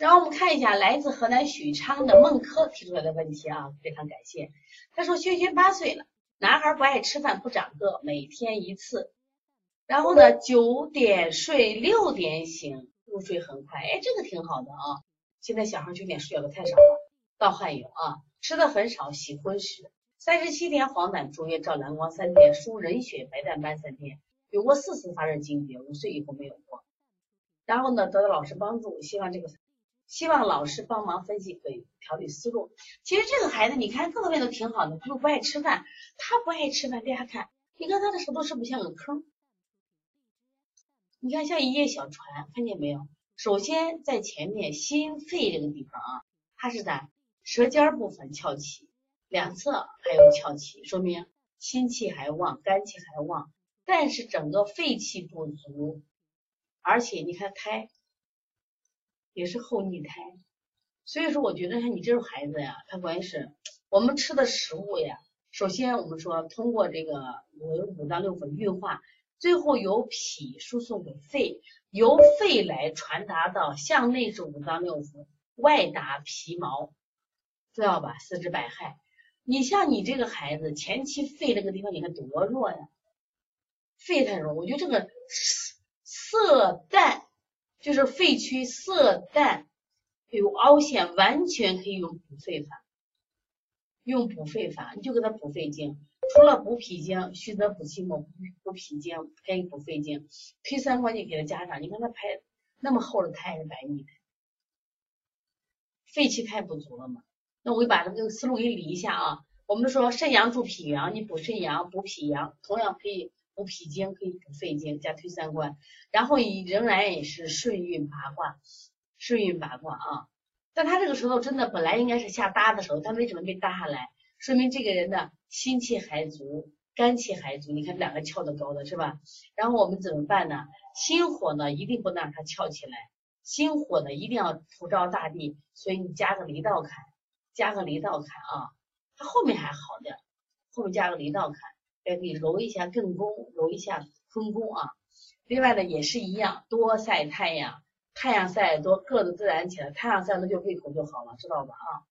然后我们看一下来自河南许昌的孟珂提出来的问题啊，非常感谢。他说：轩轩八岁了，男孩不爱吃饭，不长个，每天一次。然后呢，九点睡，六点醒，入睡很快。哎，这个挺好的啊。现在小孩九点睡觉的太少了，盗汗有啊，吃的很少，喜荤食。三十七天黄疸住院，照蓝光三天，输人血白蛋斑三天，有过四次发热惊厥，五岁以后没有过。然后呢，得到老师帮助，希望这个。希望老师帮忙分析和调理思路。其实这个孩子，你看各方面都挺好的，就是不爱吃饭。他不爱吃饭，大家看，你看他的舌头是不是像个坑？你看像一叶小船，看见没有？首先在前面心肺这个地方啊，它是在舌尖部分翘起，两侧还有翘起，说明心气还旺，肝气还旺，但是整个肺气不足，而且你看胎。也是后逆胎，所以说我觉得像你这种孩子呀，他关键是我们吃的食物呀。首先我们说通过这个五五脏六腑运化，最后由脾输送给肺，由肺来传达到向内是五脏六腑，外达皮毛，知道吧？四肢百骸。你像你这个孩子前期肺这个地方你看多弱呀，肺太弱，我觉得这个色淡。就是肺区色淡有凹陷，完全可以用补肺法，用补肺法，你就给他补肺经。除了补脾经，虚则补气末，补脾经可以补肺经。推三关节给他加上，你看他排那么厚的胎是白腻胎，肺气太不足了嘛。那我把这个思路给理一下啊。我们说肾阳助脾阳，你补肾阳补脾阳，同样可以。补脾经可以补肺经加推三关，然后以仍然也是顺运八卦，顺运八卦啊。但他这个时候真的本来应该是下搭的时候，他为什么被搭下来？说明这个人的心气还足，肝气还足。你看两个翘的高的是吧？然后我们怎么办呢？心火呢一定不能让它翘起来，心火呢一定要普照大地，所以你加个离道坎，加个离道坎啊。他后面还好点，后面加个离道坎。也可以揉一下艮宫，揉一下坤宫啊。另外呢，也是一样，多晒太阳，太阳晒得多，个子自然起来。太阳晒了就胃口就好了，知道吧啊？